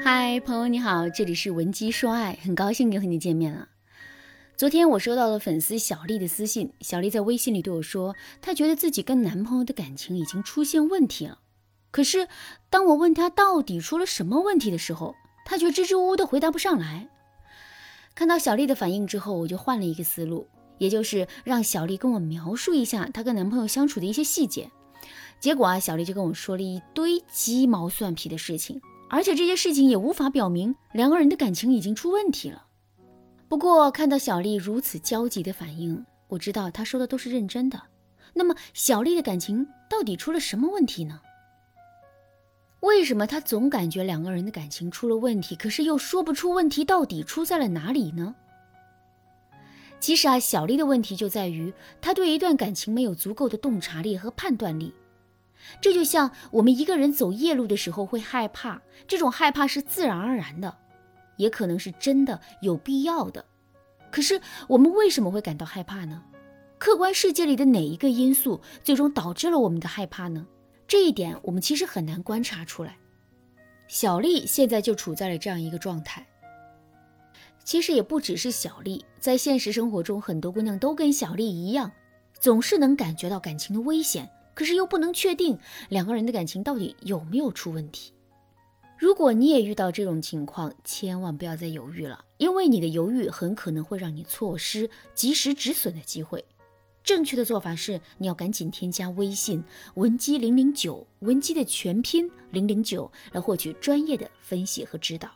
嗨，朋友你好，这里是文姬说爱，很高兴又和你见面了。昨天我收到了粉丝小丽的私信，小丽在微信里对我说，她觉得自己跟男朋友的感情已经出现问题了。可是当我问她到底出了什么问题的时候，她却支支吾吾的回答不上来。看到小丽的反应之后，我就换了一个思路，也就是让小丽跟我描述一下她跟男朋友相处的一些细节。结果啊，小丽就跟我说了一堆鸡毛蒜皮的事情。而且这些事情也无法表明两个人的感情已经出问题了。不过看到小丽如此焦急的反应，我知道她说的都是认真的。那么小丽的感情到底出了什么问题呢？为什么她总感觉两个人的感情出了问题，可是又说不出问题到底出在了哪里呢？其实啊，小丽的问题就在于她对一段感情没有足够的洞察力和判断力。这就像我们一个人走夜路的时候会害怕，这种害怕是自然而然的，也可能是真的有必要的。可是我们为什么会感到害怕呢？客观世界里的哪一个因素最终导致了我们的害怕呢？这一点我们其实很难观察出来。小丽现在就处在了这样一个状态。其实也不只是小丽，在现实生活中，很多姑娘都跟小丽一样，总是能感觉到感情的危险。可是又不能确定两个人的感情到底有没有出问题。如果你也遇到这种情况，千万不要再犹豫了，因为你的犹豫很可能会让你错失及时止损的机会。正确的做法是，你要赶紧添加微信文姬零零九，文姬的全拼零零九，来获取专业的分析和指导。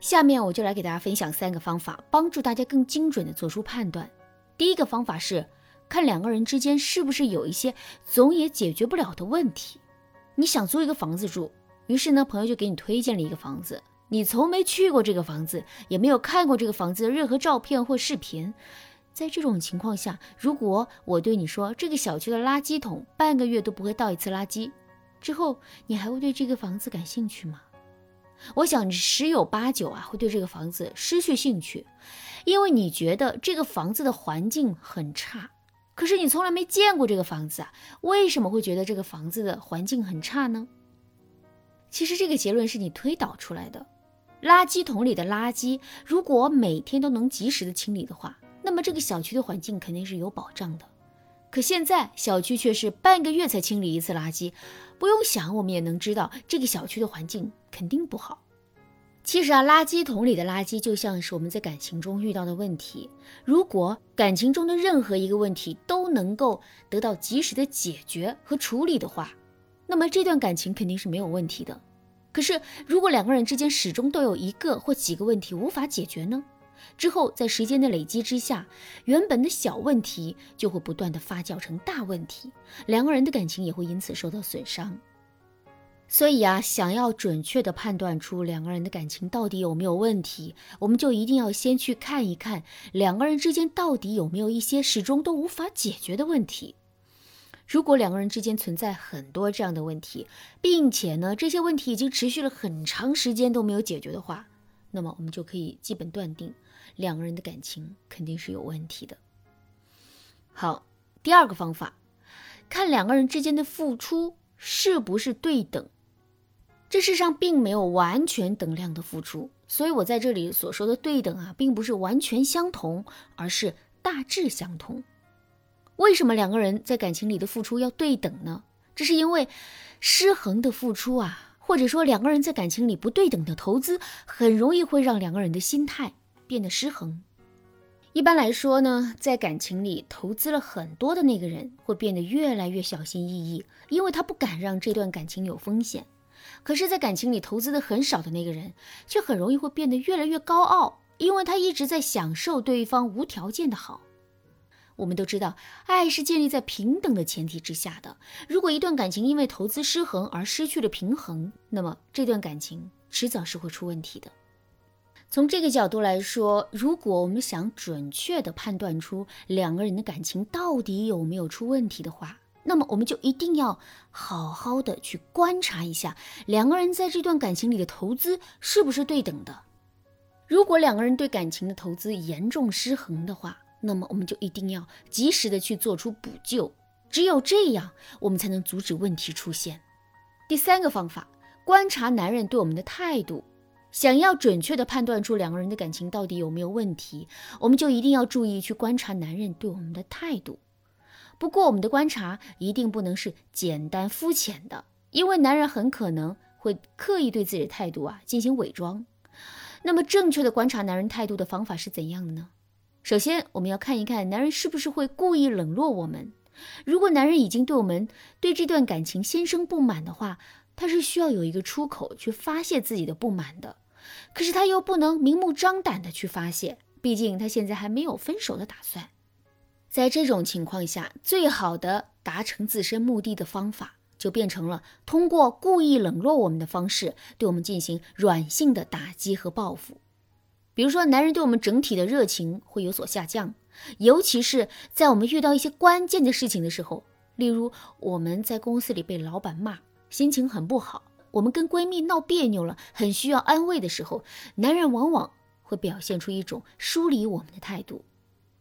下面我就来给大家分享三个方法，帮助大家更精准的做出判断。第一个方法是。看两个人之间是不是有一些总也解决不了的问题。你想租一个房子住，于是呢，朋友就给你推荐了一个房子。你从没去过这个房子，也没有看过这个房子的任何照片或视频。在这种情况下，如果我对你说这个小区的垃圾桶半个月都不会倒一次垃圾，之后你还会对这个房子感兴趣吗？我想你十有八九啊会对这个房子失去兴趣，因为你觉得这个房子的环境很差。可是你从来没见过这个房子啊，为什么会觉得这个房子的环境很差呢？其实这个结论是你推导出来的。垃圾桶里的垃圾，如果每天都能及时的清理的话，那么这个小区的环境肯定是有保障的。可现在小区却是半个月才清理一次垃圾，不用想，我们也能知道这个小区的环境肯定不好。其实啊，垃圾桶里的垃圾就像是我们在感情中遇到的问题。如果感情中的任何一个问题都能够得到及时的解决和处理的话，那么这段感情肯定是没有问题的。可是，如果两个人之间始终都有一个或几个问题无法解决呢？之后在时间的累积之下，原本的小问题就会不断的发酵成大问题，两个人的感情也会因此受到损伤。所以啊，想要准确的判断出两个人的感情到底有没有问题，我们就一定要先去看一看两个人之间到底有没有一些始终都无法解决的问题。如果两个人之间存在很多这样的问题，并且呢，这些问题已经持续了很长时间都没有解决的话，那么我们就可以基本断定两个人的感情肯定是有问题的。好，第二个方法，看两个人之间的付出是不是对等。这世上并没有完全等量的付出，所以我在这里所说的对等啊，并不是完全相同，而是大致相同。为什么两个人在感情里的付出要对等呢？这是因为失衡的付出啊，或者说两个人在感情里不对等的投资，很容易会让两个人的心态变得失衡。一般来说呢，在感情里投资了很多的那个人，会变得越来越小心翼翼，因为他不敢让这段感情有风险。可是，在感情里投资的很少的那个人，却很容易会变得越来越高傲，因为他一直在享受对方无条件的好。我们都知道，爱是建立在平等的前提之下的。如果一段感情因为投资失衡而失去了平衡，那么这段感情迟早是会出问题的。从这个角度来说，如果我们想准确的判断出两个人的感情到底有没有出问题的话，那么我们就一定要好好的去观察一下两个人在这段感情里的投资是不是对等的。如果两个人对感情的投资严重失衡的话，那么我们就一定要及时的去做出补救。只有这样，我们才能阻止问题出现。第三个方法，观察男人对我们的态度。想要准确的判断出两个人的感情到底有没有问题，我们就一定要注意去观察男人对我们的态度。不过，我们的观察一定不能是简单肤浅的，因为男人很可能会刻意对自己的态度啊进行伪装。那么，正确的观察男人态度的方法是怎样的呢？首先，我们要看一看男人是不是会故意冷落我们。如果男人已经对我们对这段感情心生不满的话，他是需要有一个出口去发泄自己的不满的。可是他又不能明目张胆的去发泄，毕竟他现在还没有分手的打算。在这种情况下，最好的达成自身目的的方法，就变成了通过故意冷落我们的方式，对我们进行软性的打击和报复。比如说，男人对我们整体的热情会有所下降，尤其是在我们遇到一些关键的事情的时候，例如我们在公司里被老板骂，心情很不好。我们跟闺蜜闹别扭了，很需要安慰的时候，男人往往会表现出一种疏离我们的态度。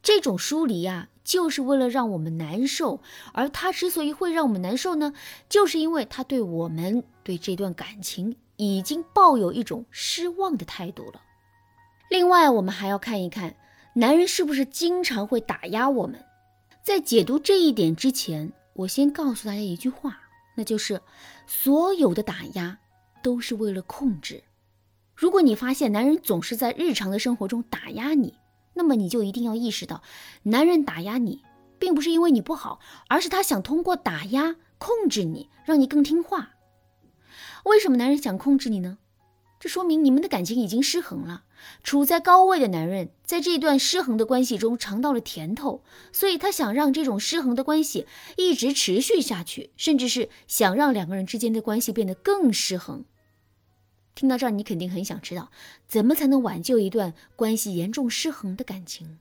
这种疏离啊，就是为了让我们难受。而他之所以会让我们难受呢，就是因为他对我们对这段感情已经抱有一种失望的态度了。另外，我们还要看一看男人是不是经常会打压我们。在解读这一点之前，我先告诉大家一句话。那就是所有的打压都是为了控制。如果你发现男人总是在日常的生活中打压你，那么你就一定要意识到，男人打压你并不是因为你不好，而是他想通过打压控制你，让你更听话。为什么男人想控制你呢？这说明你们的感情已经失衡了。处在高位的男人在这段失衡的关系中尝到了甜头，所以他想让这种失衡的关系一直持续下去，甚至是想让两个人之间的关系变得更失衡。听到这儿，你肯定很想知道，怎么才能挽救一段关系严重失衡的感情？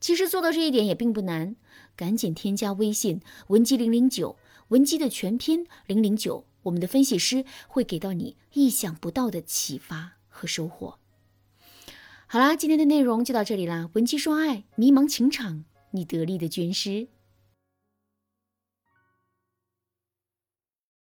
其实做到这一点也并不难，赶紧添加微信文姬零零九，文姬的全拼零零九。我们的分析师会给到你意想不到的启发和收获。好啦，今天的内容就到这里啦。文姬说爱，迷茫情场，你得力的军师。